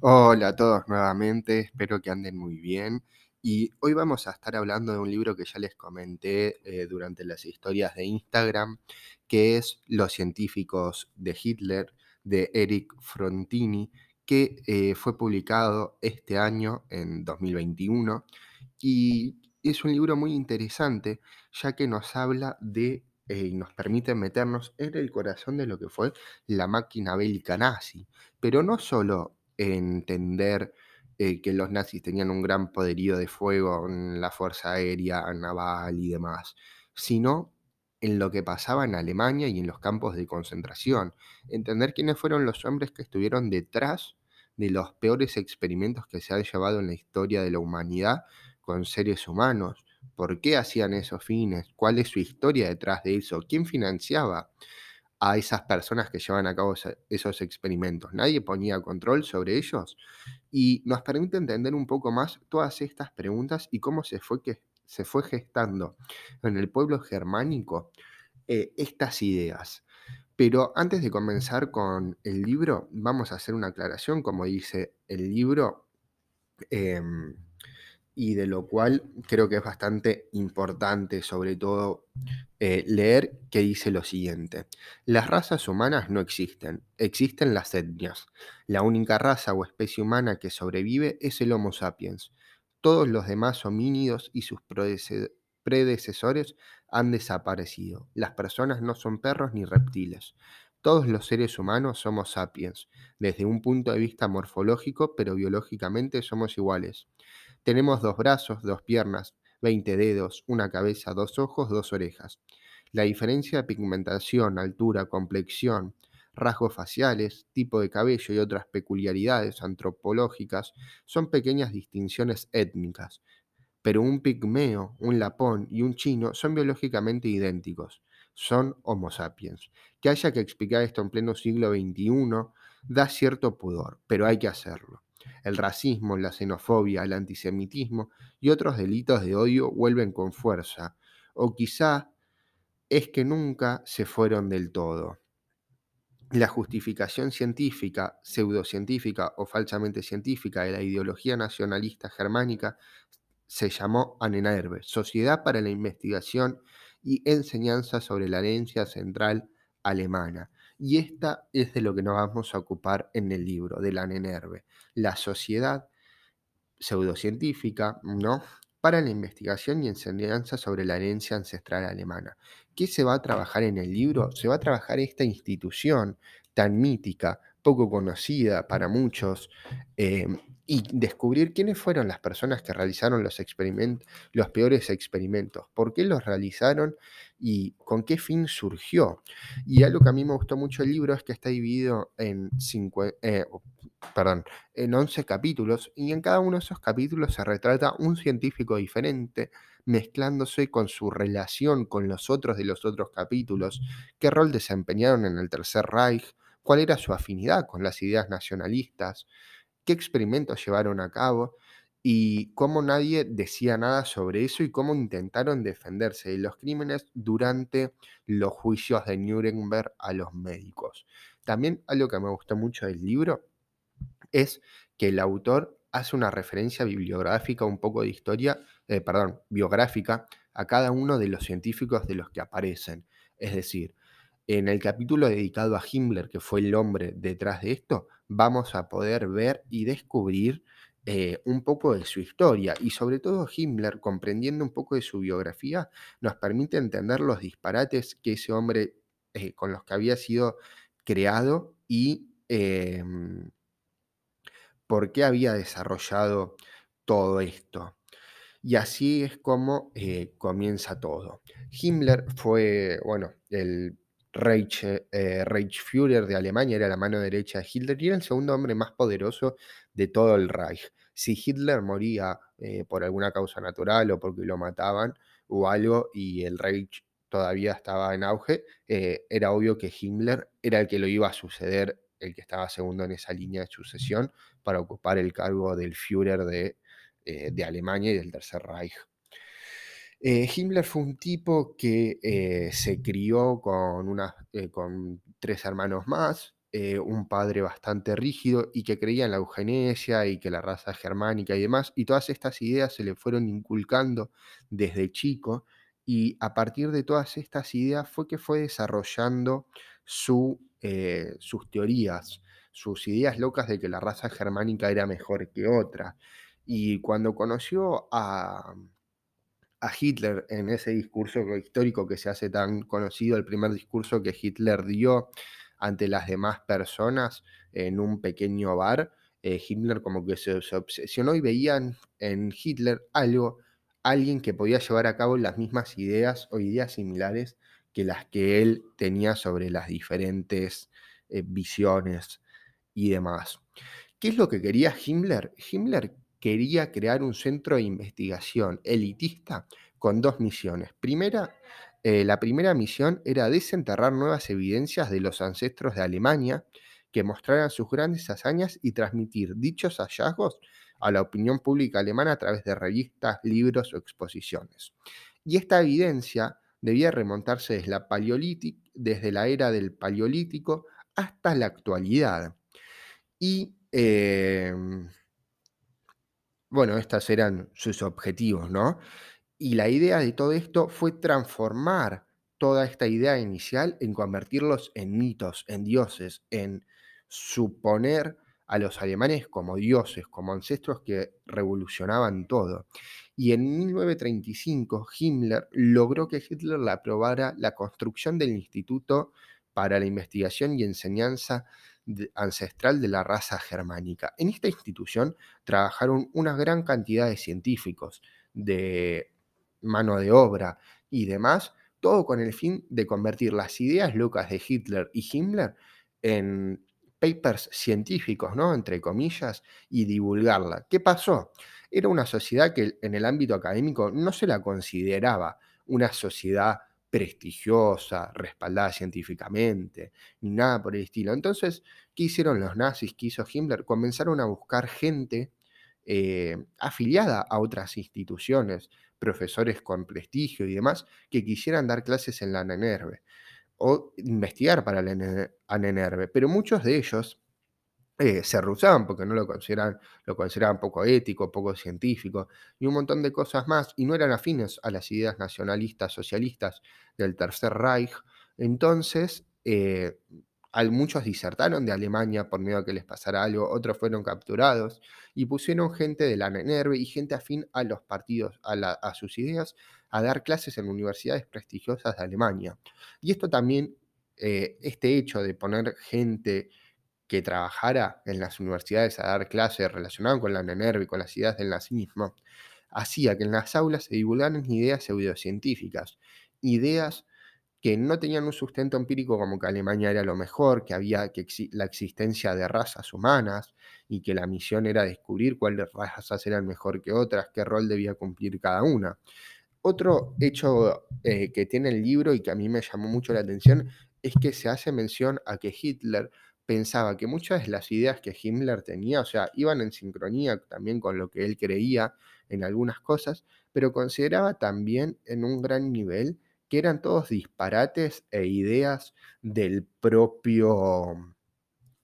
Hola a todos nuevamente, espero que anden muy bien. Y hoy vamos a estar hablando de un libro que ya les comenté eh, durante las historias de Instagram, que es Los científicos de Hitler, de Eric Frontini, que eh, fue publicado este año, en 2021. Y es un libro muy interesante, ya que nos habla de eh, y nos permite meternos en el corazón de lo que fue la máquina bélica nazi. Pero no solo entender eh, que los nazis tenían un gran poderío de fuego en la fuerza aérea, naval y demás, sino en lo que pasaba en Alemania y en los campos de concentración. Entender quiénes fueron los hombres que estuvieron detrás de los peores experimentos que se han llevado en la historia de la humanidad con seres humanos. ¿Por qué hacían esos fines? ¿Cuál es su historia detrás de eso? ¿Quién financiaba a esas personas que llevan a cabo esos experimentos? Nadie ponía control sobre ellos y nos permite entender un poco más todas estas preguntas y cómo se fue, que, se fue gestando en el pueblo germánico eh, estas ideas. Pero antes de comenzar con el libro, vamos a hacer una aclaración, como dice el libro. Em, y de lo cual creo que es bastante importante, sobre todo, eh, leer que dice lo siguiente. Las razas humanas no existen, existen las etnias. La única raza o especie humana que sobrevive es el Homo sapiens. Todos los demás homínidos y sus predecesores han desaparecido. Las personas no son perros ni reptiles. Todos los seres humanos somos sapiens, desde un punto de vista morfológico, pero biológicamente somos iguales. Tenemos dos brazos, dos piernas, 20 dedos, una cabeza, dos ojos, dos orejas. La diferencia de pigmentación, altura, complexión, rasgos faciales, tipo de cabello y otras peculiaridades antropológicas son pequeñas distinciones étnicas, pero un pigmeo, un lapón y un chino son biológicamente idénticos, son Homo sapiens. Que haya que explicar esto en pleno siglo XXI da cierto pudor, pero hay que hacerlo. El racismo, la xenofobia, el antisemitismo y otros delitos de odio vuelven con fuerza, o quizá es que nunca se fueron del todo. La justificación científica, pseudocientífica o falsamente científica de la ideología nacionalista germánica se llamó ANENERVE, Sociedad para la Investigación y Enseñanza sobre la Herencia Central Alemana, y esta es de lo que nos vamos a ocupar en el libro, de la NENERVE, la sociedad pseudocientífica, ¿no? Para la investigación y enseñanza sobre la herencia ancestral alemana. ¿Qué se va a trabajar en el libro? Se va a trabajar esta institución tan mítica, poco conocida para muchos, eh, y descubrir quiénes fueron las personas que realizaron los, los peores experimentos, por qué los realizaron y con qué fin surgió. Y algo que a mí me gustó mucho el libro es que está dividido en, eh, perdón, en 11 capítulos y en cada uno de esos capítulos se retrata un científico diferente mezclándose con su relación con los otros de los otros capítulos, qué rol desempeñaron en el Tercer Reich, cuál era su afinidad con las ideas nacionalistas, qué experimentos llevaron a cabo y cómo nadie decía nada sobre eso y cómo intentaron defenderse de los crímenes durante los juicios de Nuremberg a los médicos. También algo que me gustó mucho del libro es que el autor hace una referencia bibliográfica, un poco de historia, eh, perdón, biográfica a cada uno de los científicos de los que aparecen. Es decir, en el capítulo dedicado a Himmler, que fue el hombre detrás de esto, vamos a poder ver y descubrir eh, un poco de su historia y sobre todo Himmler, comprendiendo un poco de su biografía, nos permite entender los disparates que ese hombre eh, con los que había sido creado y em, por qué había desarrollado todo esto. Y así es como eh, comienza todo. Himmler fue, bueno, el Reich, eh, Reichsführer de Alemania, era la mano derecha de Hitler y era el segundo hombre más poderoso de todo el Reich. Si Hitler moría eh, por alguna causa natural o porque lo mataban o algo y el Reich todavía estaba en auge, eh, era obvio que Himmler era el que lo iba a suceder, el que estaba segundo en esa línea de sucesión para ocupar el cargo del Führer de, de Alemania y del Tercer Reich. Eh, Himmler fue un tipo que eh, se crió con, eh, con tres hermanos más, un padre bastante rígido y que creía en la eugenesia y que la raza germánica y demás, y todas estas ideas se le fueron inculcando desde chico y a partir de todas estas ideas fue que fue desarrollando su, sus teorías, sus ideas locas de que la raza germánica era mejor que otra. Y cuando conoció a, a Hitler en ese discurso histórico que se hace tan conocido, el primer discurso que Hitler dio ante las demás personas en un pequeño bar, eh, Hitler como que se, obsesionó y veían en Hitler algo, alguien que podía llevar a cabo las mismas ideas o ideas similares que las que él tenía sobre las diferentes eh, visiones y demás. ¿Qué es lo que quería Himmler? Himmler quería crear un centro de investigación elitista con dos misiones. Primera, eh, la primera misión era desenterrar nuevas evidencias de los ancestros de Alemania que mostraran sus grandes hazañas y transmitir dichos hallazgos a la opinión pública alemana a través de revistas, libros o exposiciones. Y esta evidencia debía remontarse desde la, desde la era del Paleolítico hasta la actualidad. Y em, bueno, estos eran sus objetivos, ¿no? Y la idea de todo esto fue transformar toda esta idea inicial en convertirlos en mitos, en dioses, en suponer a los alemanes como dioses, como ancestros que revolucionaban todo. Y en 1935 Himmler logró que Hitler le aprobara la construcción del Instituto para la Investigación y Enseñanza ancestral de la raza germánica. En esta institución trabajaron una gran cantidad de científicos, de mano de obra y demás, todo con el fin de convertir las ideas locas de Hitler y Himmler en papers científicos, ¿no? Entre comillas, y divulgarla. ¿Qué pasó? Era una sociedad que en el ámbito académico no se la consideraba una sociedad prestigiosa, respaldada científicamente, ni nada por el estilo. Entonces, ¿qué hicieron los nazis? ¿Qué hizo Himmler? Comenzaron a buscar gente eh, afiliada a otras instituciones, profesores con prestigio y demás, que quisieran dar clases en la NENERVE o investigar para la NENERVE. Pero muchos de ellos eh, se rusaban porque no lo consideraban, lo consideraban poco ético, poco científico y un montón de cosas más, y no eran afines a las ideas nacionalistas, socialistas del Tercer Reich. Entonces, eh, muchos disertaron de Alemania por miedo a que les pasara algo, otros fueron capturados y pusieron gente de la NERV y gente afín a los partidos, a, a sus ideas, a dar clases en universidades prestigiosas de Alemania. Y esto también, eh, este hecho de poner gente que trabajara en las universidades a dar clases relacionadas con la NENERV y con las ideas del nazismo, hacía que en las aulas se divulgaran ideas pseudocientíficas, ideas que no tenían un sustento empírico como que Alemania era lo mejor, que había que la existencia de razas humanas y que la misión era descubrir cuáles razas eran mejor que otras, qué rol debía cumplir cada una. Otro hecho eh, que tiene el libro y que a mí me llamó mucho la atención es que se hace mención a que Hitler pensaba que muchas de las ideas que Himmler tenía, o sea, iban en sincronía también con lo que él creía en algunas cosas, pero consideraba también en un gran nivel que eran todos disparates e ideas del propio,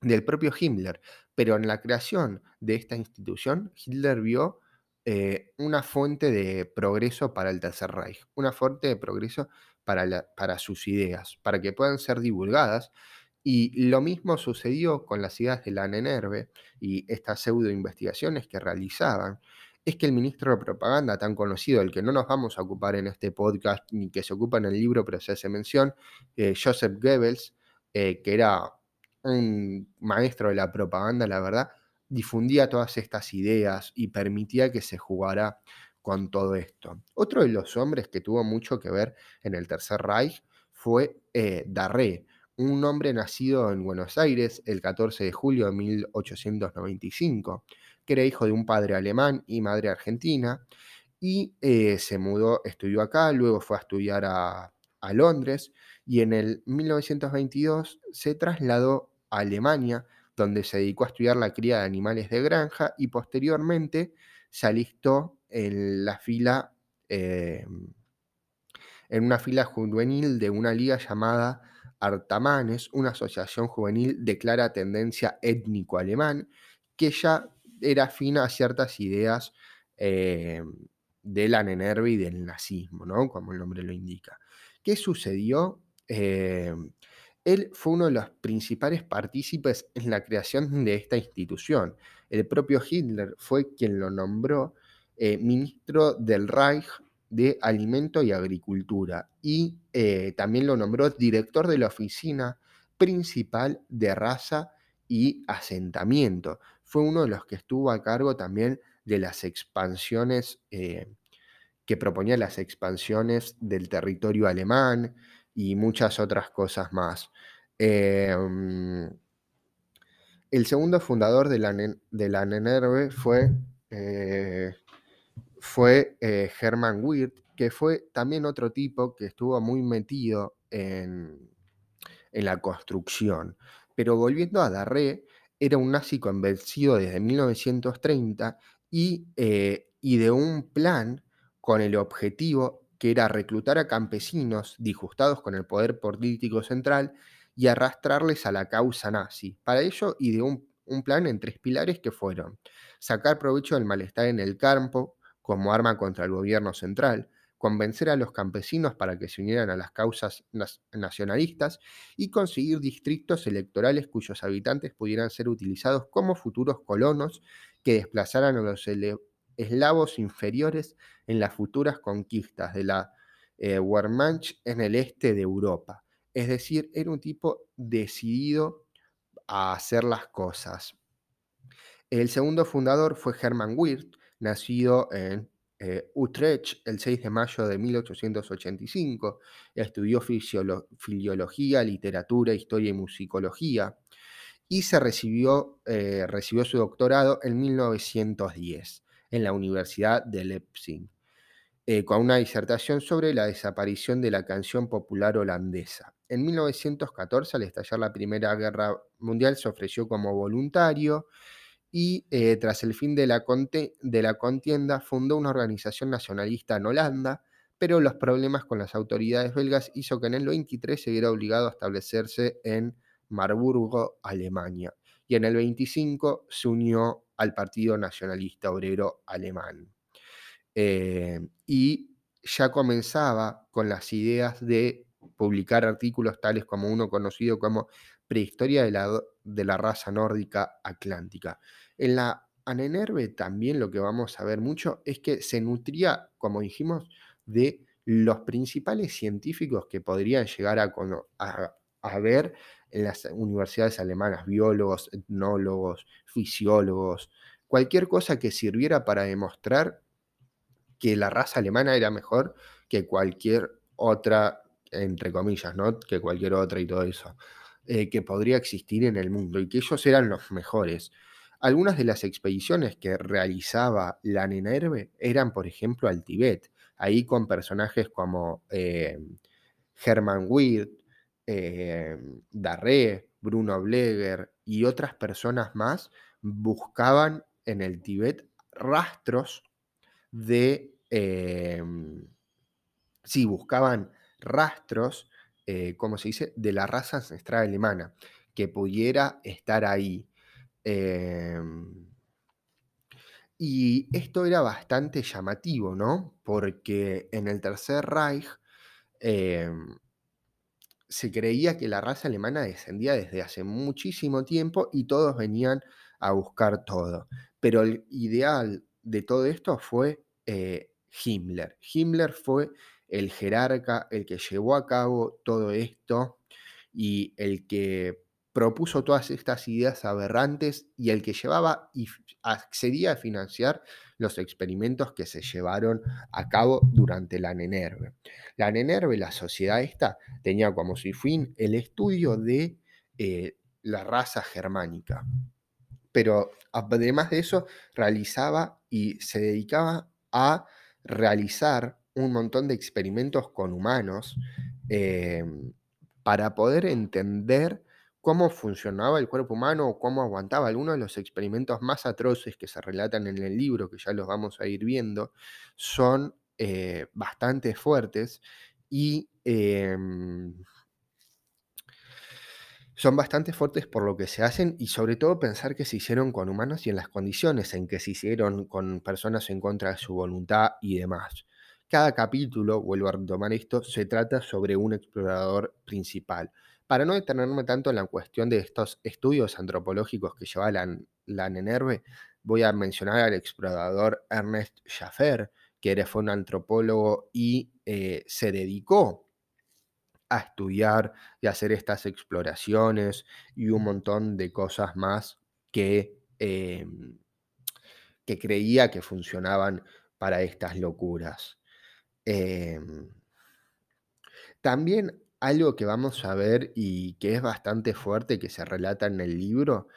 del propio Himmler. Pero en la creación de esta institución, Hitler vio eh, una fuente de progreso para el Tercer Reich, una fuente de progreso para, para sus ideas, para que puedan ser divulgadas y lo mismo sucedió con las ideas de la NENERVE y estas pseudo investigaciones que realizaban. Es que el ministro de propaganda tan conocido, el que no nos vamos a ocupar en este podcast ni que se ocupa en el libro, pero se hace mención, eh, Joseph Goebbels, eh, que era un maestro de la propaganda, la verdad, difundía todas estas ideas y permitía que se jugara con todo esto. Otro de los hombres que tuvo mucho que ver en el Tercer Reich fue eh, Darré, un hombre nacido en Buenos Aires el 14 de julio de 1895, que era hijo de un padre alemán y madre argentina, y eh, se mudó, estudió acá, luego fue a estudiar a, a Londres, y en el 1922 se trasladó a Alemania, donde se dedicó a estudiar la cría de animales de granja y posteriormente se alistó en la fila, eh, en una fila juvenil de una liga llamada Artamanes, una asociación juvenil de clara tendencia étnico-alemán, que ya era afina a ciertas ideas eh, de la Nenerve y del nazismo, ¿no? como el nombre lo indica. ¿Qué sucedió? Eh, él fue uno de los principales partícipes en la creación de esta institución. El propio Hitler fue quien lo nombró eh, ministro del Reich de Alimento y Agricultura y eh, también lo nombró director de la oficina principal de raza y asentamiento. Fue uno de los que estuvo a cargo también de las expansiones, eh, que proponía las expansiones del territorio alemán y muchas otras cosas más. Em, el segundo fundador de la, de la NENERVE fue, eh, fue eh, Hermann Wirth, que fue también otro tipo que estuvo muy metido en, en la construcción. Pero volviendo a Darré, era un nazi convencido desde 1930 y, eh, y de un plan con el objetivo que era reclutar a campesinos disgustados con el poder político central y arrastrarles a la causa nazi. Para ello ideó un, un plan en tres pilares que fueron sacar provecho del malestar en el campo como arma contra el gobierno central, convencer a los campesinos para que se unieran a las causas nacionalistas y conseguir distritos electorales cuyos habitantes pudieran ser utilizados como futuros colonos que desplazaran a los eslavos inferiores en las futuras conquistas de la eh, Wehrmacht en el este de Europa. Es decir, era un tipo decidido a hacer las cosas. El segundo fundador fue Hermann Wirth, nacido en eh, Utrecht el 6 de mayo de 1885. Estudió fisiología, literatura, historia y musicología y se recibió, eh, recibió su doctorado en 1910 en la Universidad de Leipzig, eh, con una disertación sobre la desaparición de la canción popular holandesa. En 1914, al estallar la Primera Guerra Mundial, se ofreció como voluntario y eh, tras el fin de la, contienda fundó una organización nacionalista en Holanda, pero los problemas con las autoridades belgas hizo que en el 23 se viera obligado a establecerse en Marburgo, Alemania, y en el 25 se unió al Partido Nacionalista Obrero Alemán. Eh, y ya comenzaba con las ideas de publicar artículos tales como uno conocido como Prehistoria de la, de la raza nórdica atlántica. En la Anenerve también lo que vamos a ver mucho es que se nutría, como dijimos, de los principales científicos que podrían llegar a, a ver en las universidades alemanas, biólogos, etnólogos, fisiólogos, cualquier cosa que sirviera para demostrar que la raza alemana era mejor que cualquier otra, entre comillas, ¿no? Que cualquier otra y todo eso. Eh, que podría existir en el mundo y que ellos eran los mejores. Algunas de las expediciones que realizaba la Nenerve eran, por ejemplo, al Tíbet, ahí con personajes como eh, Hermann Wirth, eh, Darré, Bruno Bleger y otras personas más buscaban en el Tíbet rastros de... sí, buscaban rastros eh, ¿cómo se dice?, de la raza ancestral alemana, que pudiera estar ahí. Em, y esto era bastante llamativo, ¿no? Porque en el Tercer Reich em, se creía que la raza alemana descendía desde hace muchísimo tiempo y todos venían a buscar todo. Pero el ideal de todo esto fue eh, Himmler. Himmler fue el jerarca, el que llevó a cabo todo esto y el que propuso todas estas ideas aberrantes y el que llevaba y accedía a financiar los experimentos que se llevaron a cabo durante la Nenerve. La Nenerve, la sociedad esta, tenía como su fin el estudio de eh, la raza germánica. Pero además de eso, realizaba y se dedicaba a realizar un montón de experimentos con humanos em, para poder entender cómo funcionaba el cuerpo humano o cómo aguantaba. Algunos de los experimentos más atroces que se relatan en el libro, que ya los vamos a ir viendo, son eh, bastante fuertes y, em, son bastante fuertes por lo que se hacen y sobre todo pensar que se hicieron con humanos y en las condiciones en que se hicieron con personas en contra de su voluntad y demás. Cada capítulo, vuelvo a retomar esto, se trata sobre un explorador principal. Para no detenerme tanto en la cuestión de estos estudios antropológicos que lleva la, la voy a mencionar al explorador Ernest Schaffer, que fue un antropólogo y eh, se dedicó a estudiar y hacer estas exploraciones y un montón de cosas más que, em, que creía que funcionaban para estas locuras. Em, también algo que vamos a ver y que es bastante fuerte, que se relata en el libro,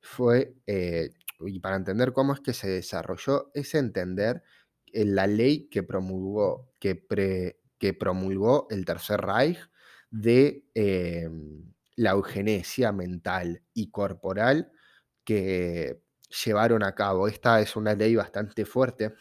fue, eh, y para entender cómo es que se desarrolló, es entender la ley que promulgó, que promulgó el Tercer Reich de em, la eugenesia mental y corporal que llevaron a cabo. Esta es una ley bastante fuerte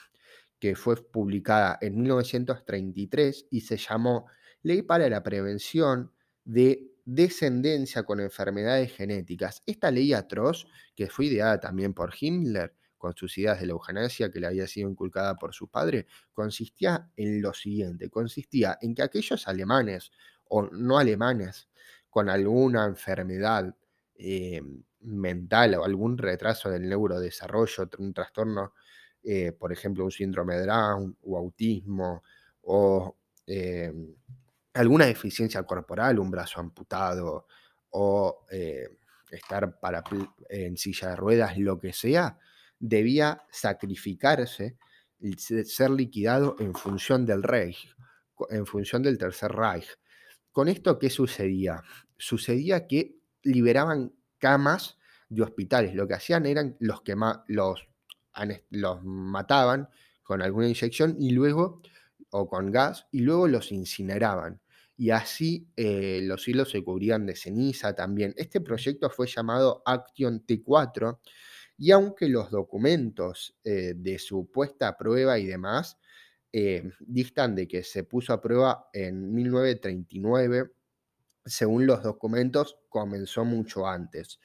que fue publicada en 1933 y se llamó Ley para la Prevención de Descendencia con Enfermedades Genéticas. Esta ley atroz, que fue ideada también por Himmler, con sus ideas de la que le había sido inculcada por su padre, consistía en lo siguiente, consistía en que aquellos alemanes o no alemanes con alguna enfermedad eh, mental o algún retraso del neurodesarrollo, un trastorno, eh, por ejemplo, un síndrome de Down o autismo o eh, alguna deficiencia corporal, un brazo amputado o estar para, en silla de ruedas, lo que sea, debía sacrificarse, ser liquidado en función del Reich, en función del Tercer Reich. Con esto, ¿qué sucedía? Sucedía que liberaban camas de hospitales. Lo que hacían eran los que los, los mataban con alguna inyección y luego, o con gas, y luego los incineraban. Y así eh, los hilos se cubrían de ceniza también. Este proyecto fue llamado Action T4 y aunque los documentos eh, de su puesta a prueba y demás eh, distan de que se puso a prueba en 1939, según los documentos, comenzó mucho antes.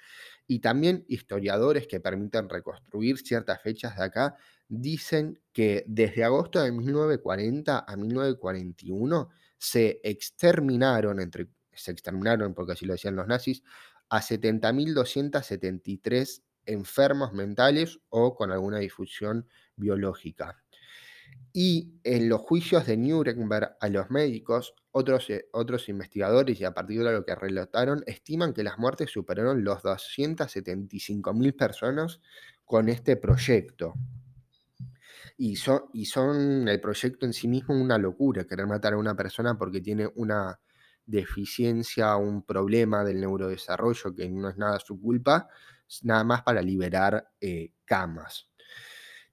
Y también historiadores que permiten reconstruir ciertas fechas de acá dicen que desde agosto de 1940 a 1941 se exterminaron, entre, se exterminaron porque así lo decían los nazis, a 70.273 enfermos mentales o con alguna difusión biológica. Y en los juicios de Nuremberg a los médicos, otros, eh, otros investigadores, y a partir de lo que relataron, estiman que las muertes superaron los 275.000 personas con este proyecto. Y son, y son el proyecto en sí mismo una locura, querer matar a una persona porque tiene una deficiencia, un problema del neurodesarrollo que no es nada su culpa, nada más para liberar eh, camas.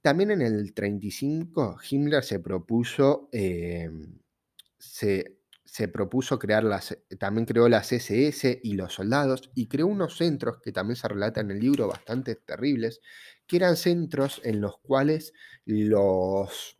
También en el 35 Himmler se propuso, em, se, propuso crear las, también creó las SS y los soldados y creó unos centros que también se relatan en el libro bastante terribles, que eran centros en los cuales los,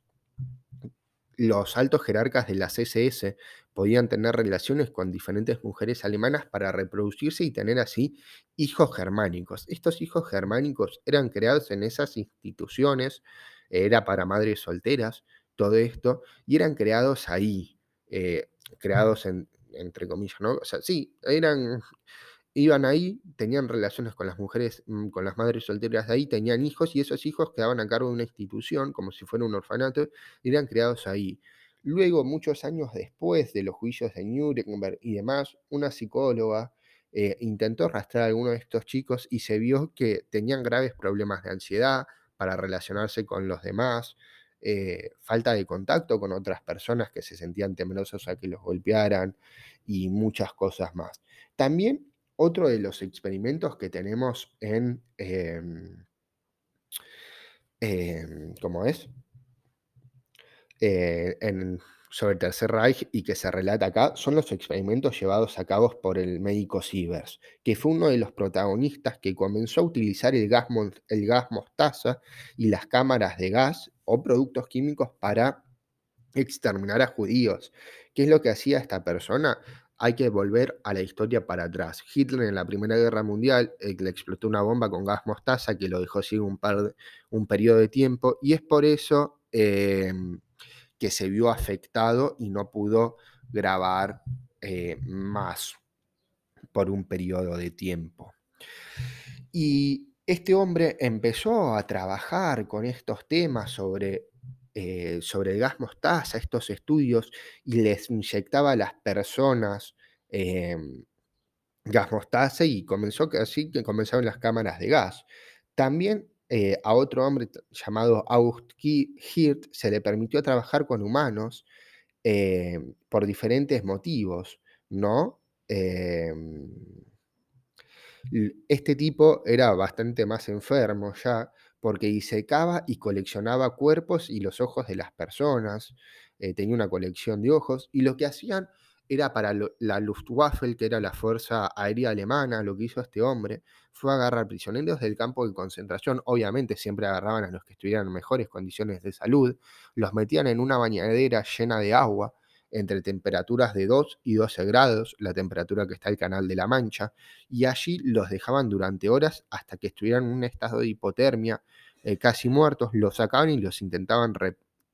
los altos jerarcas de las SS podían tener relaciones con diferentes mujeres alemanas para reproducirse y tener así hijos germánicos. Estos hijos germánicos eran creados en esas instituciones, era para madres solteras, todo esto, y eran creados ahí, eh, creados en, entre comillas, ¿no? O sea, sí, eran iban ahí, tenían relaciones con las mujeres, mm, con las madres solteras de ahí, tenían hijos y esos hijos quedaban a cargo de una institución, como si fuera un orfanato, y eran creados ahí. Luego, muchos años después de los juicios de Nuremberg y demás, una psicóloga eh, intentó rastrear a alguno de estos chicos y se vio que tenían graves problemas de ansiedad para relacionarse con los demás, eh, falta de contacto con otras personas que se sentían temerosos a que los golpearan y muchas cosas más. También otro de los experimentos que tenemos en, em, em, ¿cómo es? Eh, sobre el Tercer Reich y que se relata acá son los experimentos llevados a cabo por el médico Sievers, que fue uno de los protagonistas que comenzó a utilizar el gas, el gas mostaza y las cámaras de gas o productos químicos para exterminar a judíos. ¿Qué es lo que hacía esta persona? hay que volver a la historia para atrás. Hitler en la Primera Guerra Mundial eh, le explotó una bomba con gas mostaza que lo dejó sin un, par un periodo de tiempo y es por eso em, que se vio afectado y no pudo grabar eh, más por un periodo de tiempo. Y este hombre empezó a trabajar con estos temas sobre, eh, sobre gas mostaza, estos estudios, y les inyectaba a las personas em, gas mostaza y comenzó así que comenzaron las cámaras de gas. También eh, a otro hombre llamado August Hirt se le permitió trabajar con humanos em, por diferentes motivos, ¿no? Este tipo era bastante más enfermo ya, porque disecaba y coleccionaba cuerpos y los ojos de las personas, eh, tenía una colección de ojos, y lo que hacían era para la Luftwaffe, que era la fuerza aérea alemana, lo que hizo este hombre fue agarrar prisioneros del campo de concentración, obviamente siempre agarraban a los que estuvieran en mejores condiciones de salud, los metían en una bañadera llena de agua, entre temperaturas de 2 y 12 grados, la temperatura que está el Canal de la Mancha, y allí los dejaban durante horas hasta que estuvieran en un estado de hipotermia, eh, casi muertos, los sacaban y los intentaban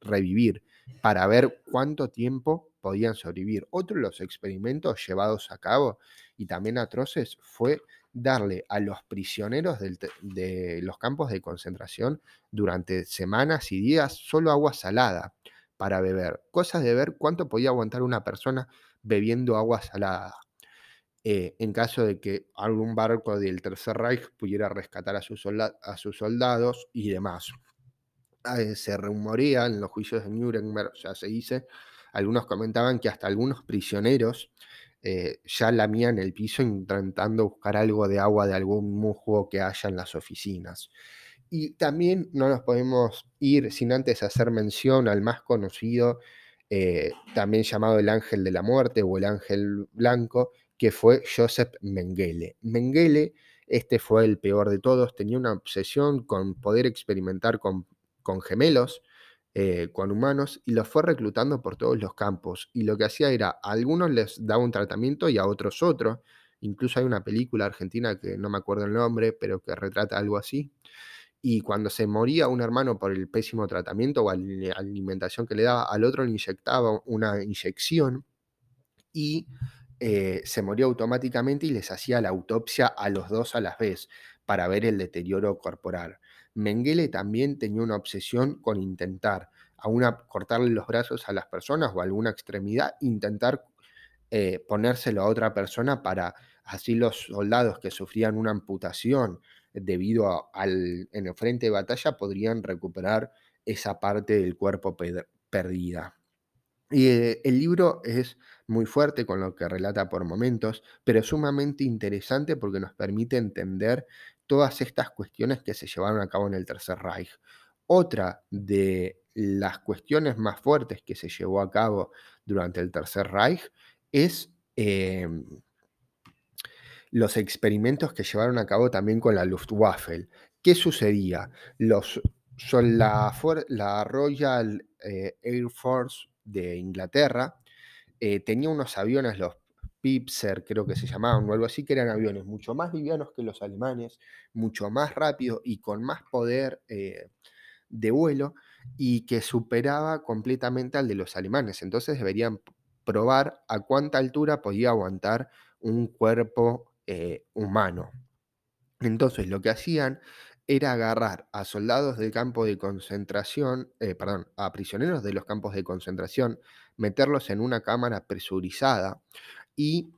revivir para ver cuánto tiempo podían sobrevivir. Otro de los experimentos llevados a cabo y también atroces fue darle a los prisioneros de los campos de concentración durante semanas y días solo agua salada para beber. Cosas de ver cuánto podía aguantar una persona bebiendo agua salada. Eh, en caso de que algún barco del Tercer Reich pudiera rescatar a sus, soldados y demás. Eh, se rumorea en los juicios de Nuremberg, ya se dice, algunos comentaban que hasta algunos prisioneros eh, ya lamían el piso intentando buscar algo de agua de algún musgo que haya en las oficinas. Y también no nos podemos ir sin antes hacer mención al más conocido, eh, también llamado el ángel de la muerte o el ángel blanco, que fue Joseph Mengele. Mengele, este fue el peor de todos, tenía una obsesión con poder experimentar con, con gemelos, eh, con humanos, y los fue reclutando por todos los campos. Y lo que hacía era, a algunos les daba un tratamiento y a otros otro. Incluso hay una película argentina que no me acuerdo el nombre, pero que retrata algo así y cuando se moría un hermano por el pésimo tratamiento o alimentación que le daba, al otro le inyectaba una inyección y eh, se moría automáticamente y les hacía la autopsia a los dos a la vez para ver el deterioro corporal. Mengele también tenía una obsesión con intentar a una cortarle los brazos a las personas o alguna extremidad, intentar eh, ponérselo a otra persona para así los soldados que sufrían una amputación debido al en el frente de batalla podrían recuperar esa parte del cuerpo perdida. Y eh, el libro es muy fuerte con lo que relata por momentos, pero sumamente interesante porque nos permite entender todas estas cuestiones que se llevaron a cabo en el Tercer Reich. Otra de las cuestiones más fuertes que se llevó a cabo durante el Tercer Reich es em, los experimentos que llevaron a cabo también con la Luftwaffe. ¿Qué sucedía? Los, son la, Royal eh, Air Force de Inglaterra eh, tenía unos aviones, los Pipser creo que se llamaban o algo así, que eran aviones mucho más livianos que los alemanes, mucho más rápidos y con más poder eh, de vuelo y que superaba completamente al de los alemanes. Entonces deberían probar a cuánta altura podía aguantar un cuerpo eh, humano. Entonces lo que hacían era agarrar a soldados del campo de concentración, eh, perdón, a prisioneros de los campos de concentración, meterlos en una cámara presurizada y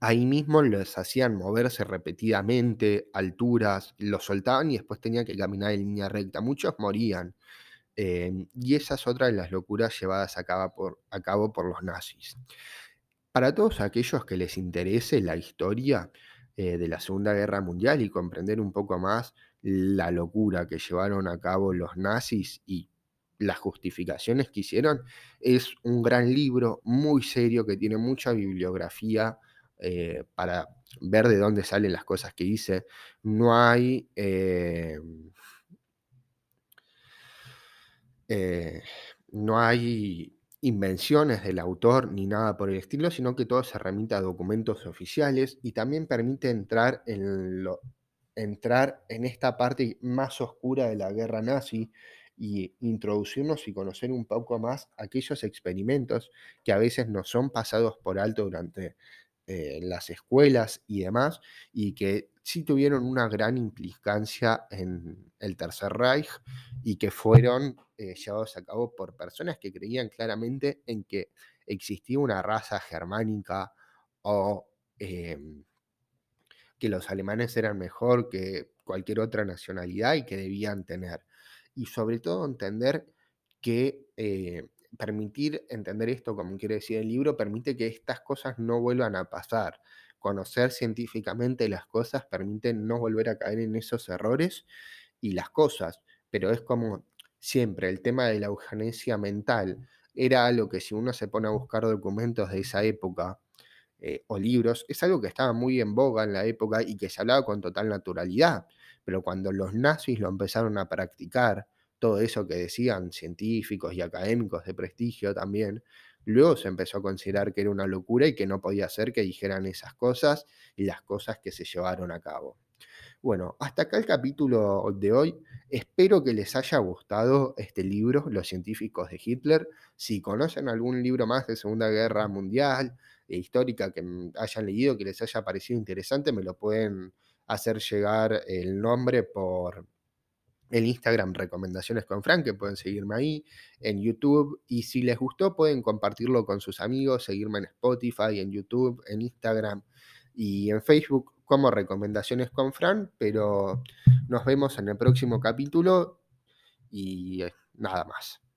ahí mismo les hacían moverse repetidamente, alturas, los soltaban y después tenían que caminar en línea recta. Muchos morían. Em, y esa es otra de las locuras llevadas a cabo por los nazis. Para todos aquellos que les interese la historia eh, de la Segunda Guerra Mundial y comprender un poco más la locura que llevaron a cabo los nazis y las justificaciones que hicieron, es un gran libro muy serio que tiene mucha bibliografía eh, para ver de dónde salen las cosas que dice. No hay... Eh, no hay invenciones del autor ni nada por el estilo, sino que todo se remite a documentos oficiales y también permite entrar en, entrar en esta parte más oscura de la guerra nazi y introducirnos y conocer un poco más aquellos experimentos que a veces nos son pasados por alto durante eh, las escuelas y demás, y que sí tuvieron una gran implicancia en el Tercer Reich y que fueron eh, llevados a cabo por personas que creían claramente en que existía una raza germánica o em, que los alemanes eran mejor que cualquier otra nacionalidad y que debían tener. Y sobre todo entender que eh, permitir entender esto, como quiere decir el libro, permite que estas cosas no vuelvan a pasar. Conocer científicamente las cosas permite no volver a caer en esos errores y las cosas. Pero es como siempre, el tema de la eugenesia mental era algo que si uno se pone a buscar documentos de esa época, eh, o libros, es algo que estaba muy en boga en la época y que se hablaba con total naturalidad. Pero cuando los nazis lo empezaron a practicar, todo eso que decían científicos y académicos de prestigio también, luego se empezó a considerar que era una locura y que no podía ser que dijeran esas cosas y las cosas que se llevaron a cabo. Bueno, hasta acá el capítulo de hoy. Espero que les haya gustado este libro, Los científicos de Hitler. Si conocen algún libro más de Segunda Guerra Mundial, e histórica que hayan leído, que les haya parecido interesante, me lo pueden hacer llegar el nombre por el Instagram Recomendaciones con Frank, que pueden seguirme ahí, en YouTube, y si les gustó pueden compartirlo con sus amigos, seguirme en Spotify, en YouTube, en Instagram y en Facebook como Recomendaciones con Fran, pero nos vemos en el próximo capítulo y eh, nada más.